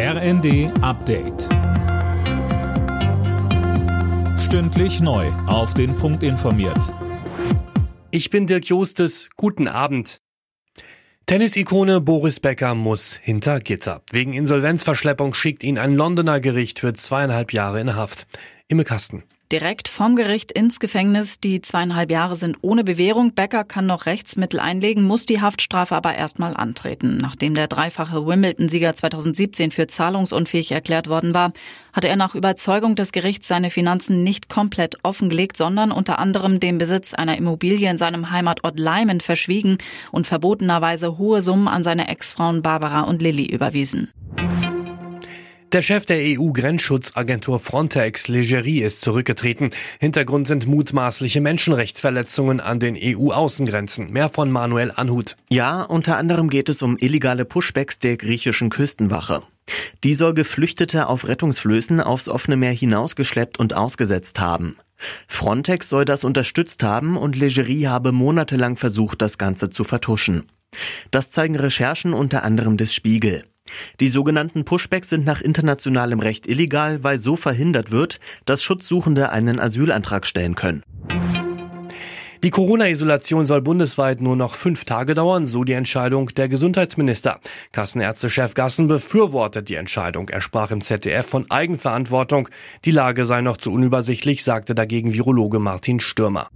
RND Update. Stündlich neu. Auf den Punkt informiert. Ich bin Dirk Jostes. Guten Abend. Tennisikone Boris Becker muss hinter Gitter. Wegen Insolvenzverschleppung schickt ihn ein Londoner Gericht für zweieinhalb Jahre in Haft. Imme Kasten direkt vom Gericht ins Gefängnis. Die zweieinhalb Jahre sind ohne Bewährung. Becker kann noch Rechtsmittel einlegen, muss die Haftstrafe aber erstmal antreten. Nachdem der dreifache Wimbledon-Sieger 2017 für zahlungsunfähig erklärt worden war, hatte er nach Überzeugung des Gerichts seine Finanzen nicht komplett offengelegt, sondern unter anderem den Besitz einer Immobilie in seinem Heimatort Leimen verschwiegen und verbotenerweise hohe Summen an seine Ex-Frauen Barbara und Lilly überwiesen. Der Chef der EU-Grenzschutzagentur Frontex, Legerie, ist zurückgetreten. Hintergrund sind mutmaßliche Menschenrechtsverletzungen an den EU-Außengrenzen. Mehr von Manuel Anhut. Ja, unter anderem geht es um illegale Pushbacks der griechischen Küstenwache. Die soll Geflüchtete auf Rettungsflößen aufs offene Meer hinausgeschleppt und ausgesetzt haben. Frontex soll das unterstützt haben und Legerie habe monatelang versucht, das Ganze zu vertuschen. Das zeigen Recherchen unter anderem des Spiegel. Die sogenannten Pushbacks sind nach internationalem Recht illegal, weil so verhindert wird, dass Schutzsuchende einen Asylantrag stellen können. Die Corona-Isolation soll bundesweit nur noch fünf Tage dauern, so die Entscheidung der Gesundheitsminister. Kassenärztechef Gassen befürwortet die Entscheidung. Er sprach im ZDF von Eigenverantwortung. Die Lage sei noch zu unübersichtlich, sagte dagegen Virologe Martin Stürmer.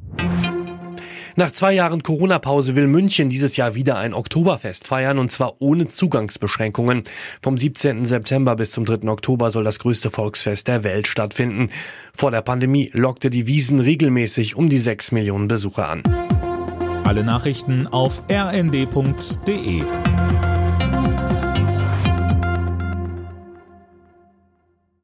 Nach zwei Jahren Corona-Pause will München dieses Jahr wieder ein Oktoberfest feiern und zwar ohne Zugangsbeschränkungen. Vom 17. September bis zum 3. Oktober soll das größte Volksfest der Welt stattfinden. Vor der Pandemie lockte die Wiesen regelmäßig um die 6 Millionen Besucher an. Alle Nachrichten auf rnd.de